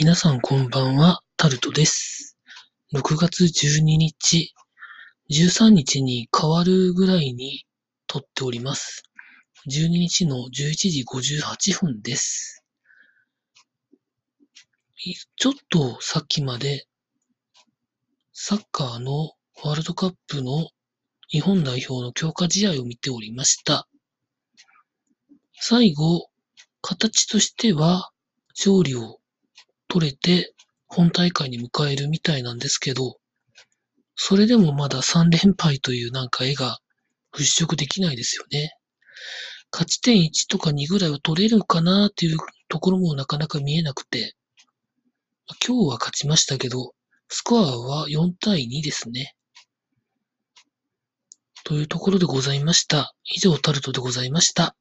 皆さんこんばんは、タルトです。6月12日、13日に変わるぐらいに撮っております。12日の11時58分です。ちょっとさっきまで、サッカーのワールドカップの日本代表の強化試合を見ておりました。最後、形としては勝利を取れて本大会に迎えるみたいなんですけど、それでもまだ3連敗というなんか絵が払拭できないですよね。勝ち点1とか2ぐらいは取れるかなっていうところもなかなか見えなくて、今日は勝ちましたけど、スコアは4対2ですね。というところでございました。以上タルトでございました。